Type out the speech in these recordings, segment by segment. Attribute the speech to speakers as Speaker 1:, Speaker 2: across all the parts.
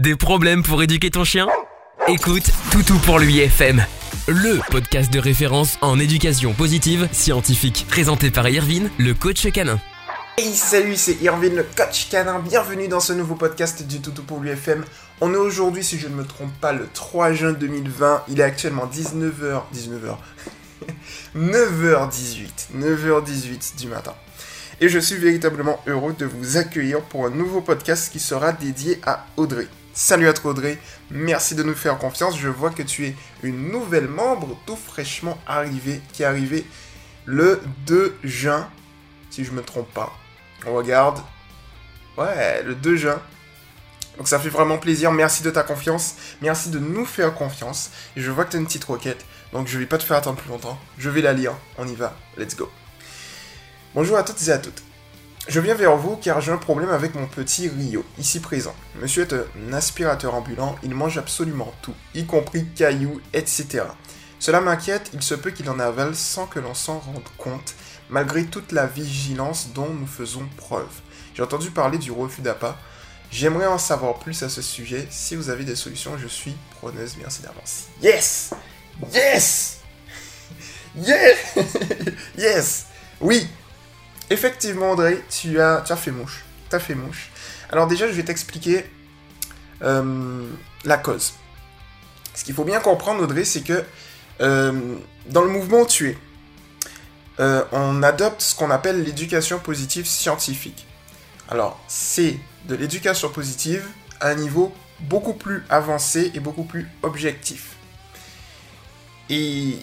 Speaker 1: Des problèmes pour éduquer ton chien? Écoute Toutou pour lui FM, le podcast de référence en éducation positive scientifique, présenté par Irvine, le coach canin.
Speaker 2: Hey salut, c'est Irvine le coach canin, bienvenue dans ce nouveau podcast du Toutou pour l'UFM. On est aujourd'hui, si je ne me trompe pas, le 3 juin 2020, il est actuellement 19h... 19h... 9h18, 9h18 du matin. Et je suis véritablement heureux de vous accueillir pour un nouveau podcast qui sera dédié à Audrey. Salut à toi Audrey, merci de nous faire confiance. Je vois que tu es une nouvelle membre tout fraîchement arrivée, qui est arrivée le 2 juin, si je me trompe pas. On regarde. Ouais, le 2 juin. Donc ça fait vraiment plaisir, merci de ta confiance, merci de nous faire confiance. Et je vois que tu as une petite requête, donc je vais pas te faire attendre plus longtemps. Je vais la lire, on y va, let's go. Bonjour à toutes et à toutes. Je viens vers vous car j'ai un problème avec mon petit Rio, ici présent. Monsieur est un aspirateur ambulant, il mange absolument tout, y compris cailloux, etc. Cela m'inquiète, il se peut qu'il en avale sans que l'on s'en rende compte, malgré toute la vigilance dont nous faisons preuve. J'ai entendu parler du refus d'appât. J'aimerais en savoir plus à ce sujet. Si vous avez des solutions, je suis preneuse. Merci d'avance. Yes! Yes! Yes! yes! Oui! Effectivement, Audrey, tu as, tu fait mouche. Tu mouche. Alors déjà, je vais t'expliquer euh, la cause. Ce qu'il faut bien comprendre, Audrey, c'est que euh, dans le mouvement tu es, euh, on adopte ce qu'on appelle l'éducation positive scientifique. Alors, c'est de l'éducation positive à un niveau beaucoup plus avancé et beaucoup plus objectif. Et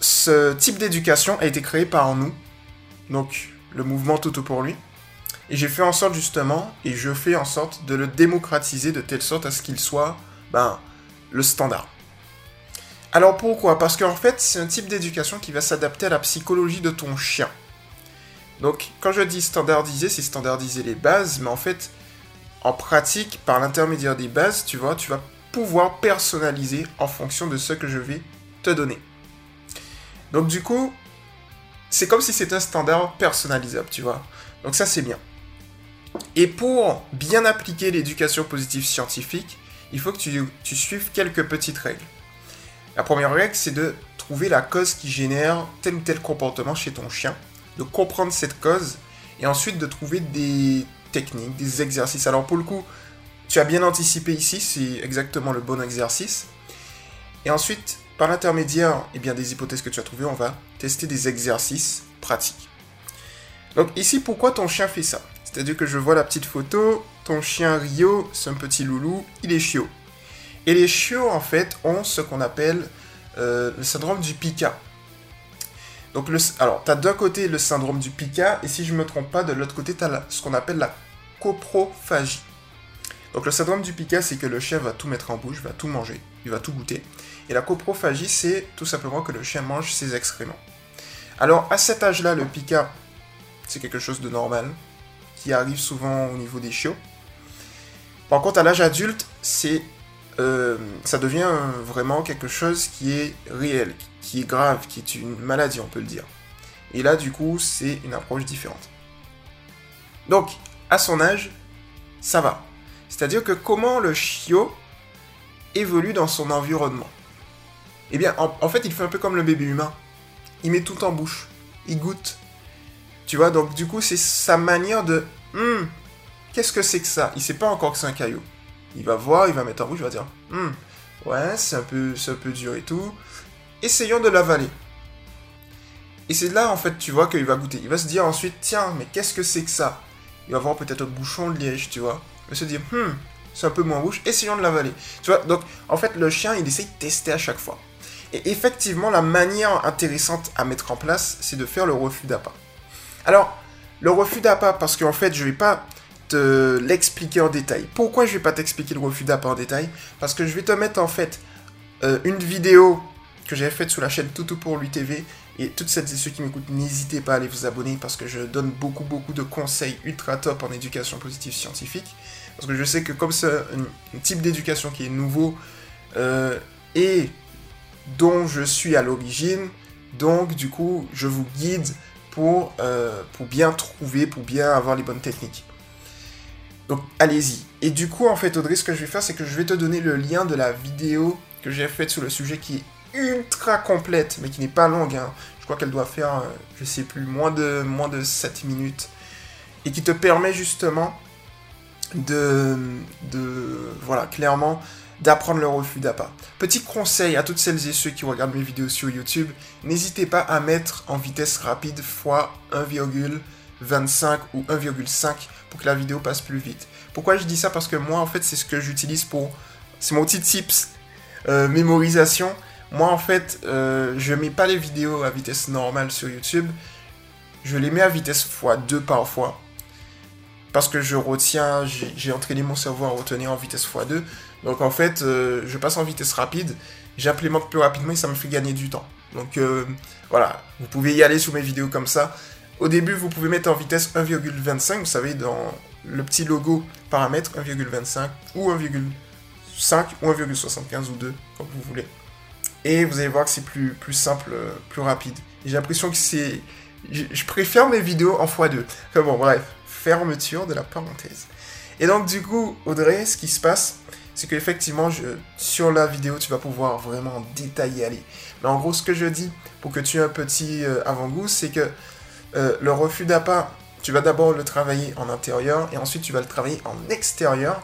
Speaker 2: ce type d'éducation a été créé par nous, donc le mouvement Toto pour lui. Et j'ai fait en sorte justement, et je fais en sorte de le démocratiser de telle sorte à ce qu'il soit ben, le standard. Alors pourquoi? Parce qu'en fait, c'est un type d'éducation qui va s'adapter à la psychologie de ton chien. Donc quand je dis standardiser, c'est standardiser les bases, mais en fait, en pratique, par l'intermédiaire des bases, tu vois, tu vas pouvoir personnaliser en fonction de ce que je vais te donner. Donc du coup, c'est comme si c'était un standard personnalisable, tu vois. Donc ça, c'est bien. Et pour bien appliquer l'éducation positive scientifique, il faut que tu, tu, suives quelques petites règles. La première règle, c'est de trouver la cause qui génère tel ou tel comportement chez ton chien, de comprendre cette cause, et ensuite de trouver des techniques, des exercices. Alors pour le coup, tu as bien anticipé ici, c'est exactement le bon exercice. Et ensuite, par l'intermédiaire eh des hypothèses que tu as trouvées, on va tester des exercices pratiques. Donc ici, pourquoi ton chien fait ça? C'est-à-dire que je vois la petite photo, ton chien Rio, c'est un petit loulou, il est chiot. Et les chiots, en fait, ont ce qu'on appelle euh, le syndrome du pica. Donc, alors, tu as d'un côté le syndrome du pica, et si je ne me trompe pas, de l'autre côté, tu as ce qu'on appelle la coprophagie. Donc, le syndrome du pica, c'est que le chien va tout mettre en bouche, va tout manger, il va tout goûter. Et la coprophagie, c'est tout simplement que le chien mange ses excréments. Alors, à cet âge-là, le pica, c'est quelque chose de normal, qui arrive souvent au niveau des chiots. Par contre, à l'âge adulte, c'est, euh, ça devient vraiment quelque chose qui est réel, qui est grave, qui est une maladie, on peut le dire. Et là, du coup, c'est une approche différente. Donc, à son âge, ça va. C'est-à-dire que comment le chiot évolue dans son environnement? Eh bien, en, fait, il fait un peu comme le bébé humain. Il met tout en bouche. Il goûte. Tu vois, donc du coup, c'est sa manière de... Hum, qu'est-ce que c'est que ça? Il sait pas encore que c'est un caillou. Il va voir, il va mettre en bouche, il va dire... Hum, ouais, c'est un, peu, un peu dur et tout. Essayons de l'avaler. Et c'est là, en fait, tu vois qu'il va goûter. Il va se dire ensuite, tiens, mais qu'est-ce que c'est que ça? Il va voir peut-être un bouchon de liège, tu vois. Il va se dire, hum, c'est un peu moins rouge, essayons de l'avaler. Tu vois, donc, en fait, le chien, il essaye de tester à chaque fois. Et effectivement, la manière intéressante à mettre en place, c'est de faire le refus d'appât. Alors, le refus d'appât, parce qu'en fait, je vais pas te l'expliquer en détail. Pourquoi je vais pas t'expliquer le refus d'appât en détail? Parce que je vais te mettre en fait euh, une vidéo que j'avais faite sur la chaîne Toutou pour lui TV. Et toutes celles et ceux qui m'écoutent, n'hésitez pas à aller vous abonner parce que je donne beaucoup beaucoup de conseils ultra top en éducation positive scientifique. Parce que je sais que comme c'est un, type d'éducation qui est nouveau euh, et dont je suis à l'origine. Donc, du coup, je vous guide pour, euh, pour bien trouver, pour bien avoir les bonnes techniques. Donc allez-y. Et du coup, en fait, Audrey, ce que je vais faire, c'est que je vais te donner le lien de la vidéo que j'ai faite sur le sujet qui est ultra complète, mais qui n'est pas longue. Hein. Je crois qu'elle doit faire, euh, je sais plus, moins de, moins de 7 minutes. Et qui te permet justement de, de voilà, clairement, d'apprendre le refus d'appât. Petit conseil à toutes celles et ceux qui regardent mes vidéos sur YouTube, n'hésitez pas à mettre en vitesse rapide x 1,25 ou 1,5 pour que la vidéo passe plus vite. Pourquoi je dis ça? Parce que moi, en fait, c'est ce que j'utilise pour... C'est mon petit tips euh, mémorisation. Moi, en fait, euh, je mets pas les vidéos à vitesse normale sur YouTube. Je les mets à vitesse x2 parfois. Parce que je retiens, j'ai entraîné mon cerveau à retenir en vitesse x2. Donc en fait, euh, je passe en vitesse rapide, j'implémente plus rapidement et ça me fait gagner du temps. Donc euh, voilà, vous pouvez y aller sur mes vidéos comme ça. Au début, vous pouvez mettre en vitesse 1,25, vous savez, dans le petit logo paramètre 1,25 ou 1,5 ou 1,75 ou 2, comme vous voulez. Et vous allez voir que c'est plus, simple, euh, plus rapide. J'ai l'impression que c'est... Je, préfère mes vidéos en x2. Enfin bon, bref, fermeture de la parenthèse. Et donc du coup, Audrey, ce qui se passe, c'est qu'effectivement, sur la vidéo, tu vas pouvoir vraiment détailler aller. Mais en gros, ce que je dis, pour que tu aies un petit euh, avant-goût, c'est que euh, le refus d'appât, tu vas d'abord le travailler en intérieur et ensuite tu vas le travailler en extérieur.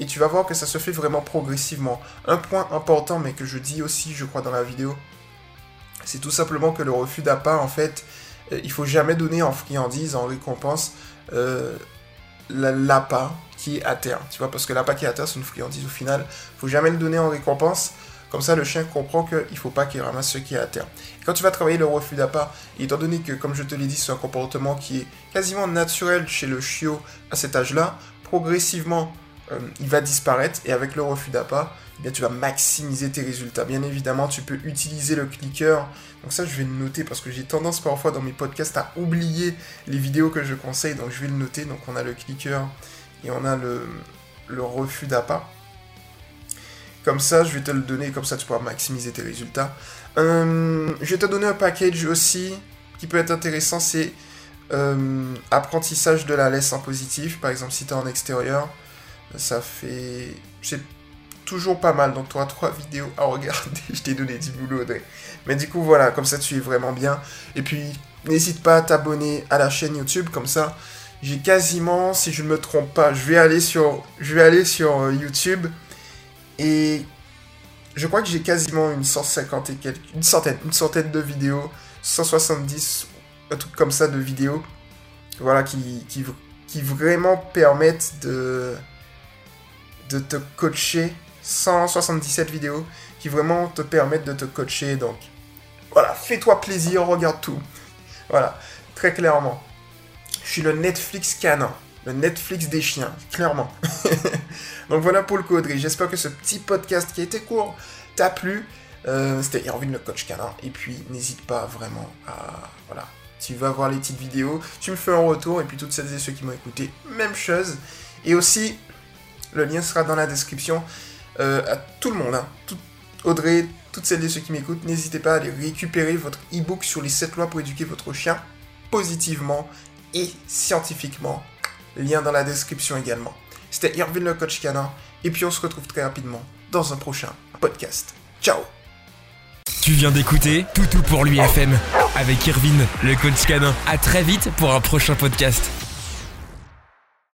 Speaker 2: Et tu vas voir que ça se fait vraiment progressivement. Un point important, mais que je dis aussi, je crois, dans la vidéo, c'est tout simplement que le refus d'appât, en fait, il faut jamais donner en friandise, en récompense, l'appât qui est à terre. Tu vois, parce que l'appât qui est à terre, c'est une friandise au final. faut jamais le donner en récompense. Comme ça, le chien comprend qu'il ne faut pas qu'il ramasse ce qui est à terre. quand tu vas travailler le refus d'appât, étant donné que, comme je te l'ai dit, c'est un comportement qui est quasiment naturel chez le chiot à cet âge-là, progressivement, euh, il va disparaître. Et avec le refus d'appât, eh bien, tu vas maximiser tes résultats. Bien évidemment, tu peux utiliser le clicker. Donc ça, je vais le noter parce que j'ai tendance parfois dans mes podcasts à oublier les vidéos que je conseille. Donc je vais le noter. Donc on a le clicker et on a le, refus d'appât. Comme ça, je vais te le donner, comme ça tu pourras maximiser tes résultats. Euh, je vais te donner un package aussi qui peut être intéressant, c'est euh, apprentissage de la laisse en positif. Par exemple, si tu es en extérieur, ça fait... C'est toujours pas mal, donc tu auras trois vidéos à regarder. je t'ai donné du boulot, Mais du coup, voilà, comme ça tu es vraiment bien. Et puis, n'hésite pas à t'abonner à la chaîne YouTube, comme ça j'ai quasiment, si je ne me trompe pas, je vais aller sur, je vais aller sur euh, YouTube. Et je crois que j'ai quasiment une 150 et quelques, une centaine, une centaine de vidéos, 170, un truc comme ça de vidéos, voilà, qui, qui, qui vraiment permettent de, de te coacher, 177 vidéos qui vraiment te permettent de te coacher, donc voilà, fais-toi plaisir, regarde tout, voilà, très clairement. Je suis le Netflix canin. Le Netflix des chiens, clairement. Donc voilà pour le Audrey. J'espère que ce petit podcast qui a été court t'a plu. Euh, C'était Irvine le coach canin. Et puis n'hésite pas vraiment à. Voilà. Tu vas voir les petites vidéos, tu me fais un retour. Et puis toutes celles et ceux qui m'ont écouté, même chose. Et aussi, le lien sera dans la description. Euh, à tout le monde, hein. Audrey, toutes celles et ceux qui m'écoutent, n'hésitez pas à aller récupérer votre e-book sur les 7 lois pour éduquer votre chien positivement et scientifiquement. Lien dans la description également. C'était Irvin le coach canin, et puis on se retrouve très rapidement dans un prochain podcast. Ciao
Speaker 1: Tu viens d'écouter Toutou pour l'UFM avec Irvin le coach canin. À très vite pour un prochain podcast.